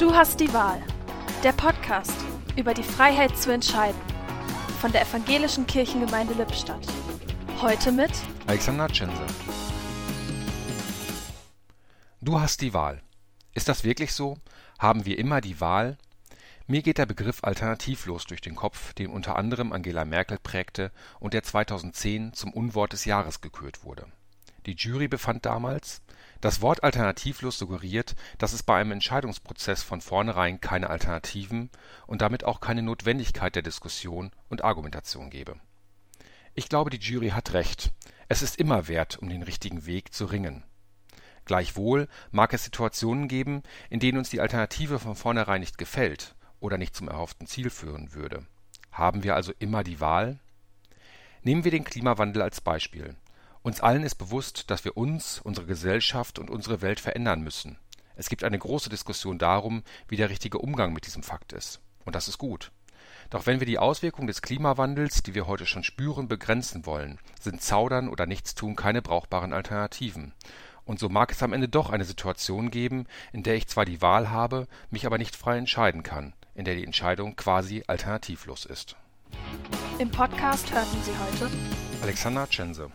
Du hast die Wahl. Der Podcast über die Freiheit zu entscheiden. Von der Evangelischen Kirchengemeinde Lippstadt. Heute mit Alexander Tschense. Du hast die Wahl. Ist das wirklich so? Haben wir immer die Wahl? Mir geht der Begriff alternativlos durch den Kopf, den unter anderem Angela Merkel prägte und der 2010 zum Unwort des Jahres gekürt wurde. Die Jury befand damals, das Wort alternativlos suggeriert, dass es bei einem Entscheidungsprozess von vornherein keine Alternativen und damit auch keine Notwendigkeit der Diskussion und Argumentation gebe. Ich glaube, die Jury hat recht. Es ist immer wert, um den richtigen Weg zu ringen. Gleichwohl mag es Situationen geben, in denen uns die Alternative von vornherein nicht gefällt oder nicht zum erhofften Ziel führen würde. Haben wir also immer die Wahl? Nehmen wir den Klimawandel als Beispiel uns allen ist bewusst, dass wir uns, unsere Gesellschaft und unsere Welt verändern müssen. Es gibt eine große Diskussion darum, wie der richtige Umgang mit diesem Fakt ist. Und das ist gut. Doch wenn wir die Auswirkungen des Klimawandels, die wir heute schon spüren, begrenzen wollen, sind Zaudern oder Nichtstun keine brauchbaren Alternativen. Und so mag es am Ende doch eine Situation geben, in der ich zwar die Wahl habe, mich aber nicht frei entscheiden kann, in der die Entscheidung quasi alternativlos ist. Im Podcast hörten Sie heute Alexander Tschense